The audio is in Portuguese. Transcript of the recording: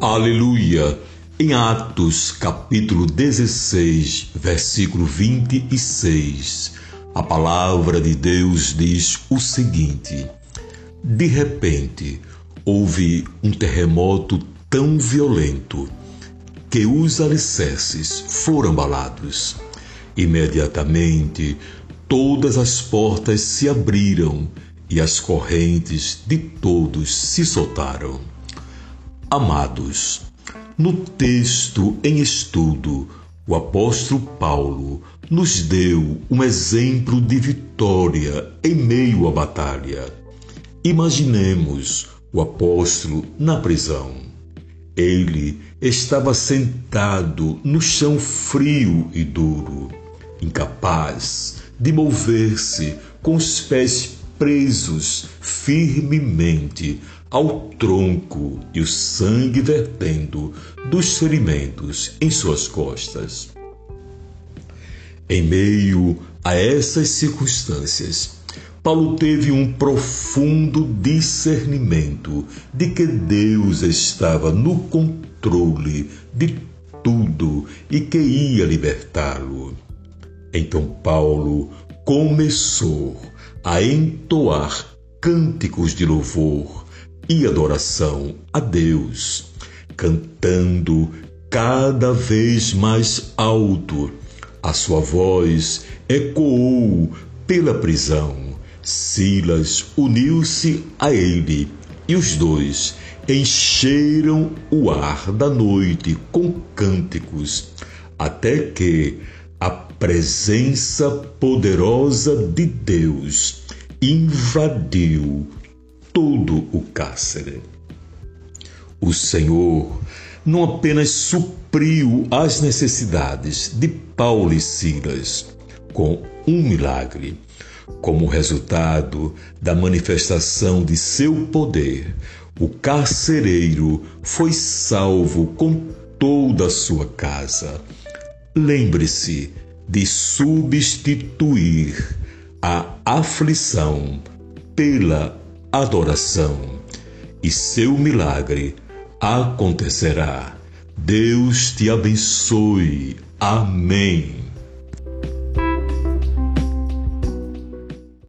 Aleluia! Em Atos, capítulo 16, versículo 26, a palavra de Deus diz o seguinte: De repente, houve um terremoto tão violento que os alicerces foram abalados. Imediatamente, todas as portas se abriram e as correntes de todos se soltaram. Amados, no texto em estudo, o apóstolo Paulo nos deu um exemplo de vitória em meio à batalha. Imaginemos o apóstolo na prisão. Ele estava sentado no chão frio e duro, incapaz de mover-se com os pés presos firmemente ao tronco e o sangue vertendo dos ferimentos em suas costas. Em meio a essas circunstâncias, Paulo teve um profundo discernimento de que Deus estava no controle de tudo e que ia libertá-lo. Então Paulo começou a entoar cânticos de louvor e adoração a Deus, cantando cada vez mais alto. A sua voz ecoou pela prisão. Silas uniu-se a ele e os dois encheram o ar da noite com cânticos, até que a presença poderosa de Deus invadiu todo o cárcere. O Senhor não apenas supriu as necessidades de Paulo e Silas com um milagre, como resultado da manifestação de seu poder, o carcereiro foi salvo com toda a sua casa lembre-se de substituir a aflição pela adoração e seu milagre acontecerá. Deus te abençoe. Amém.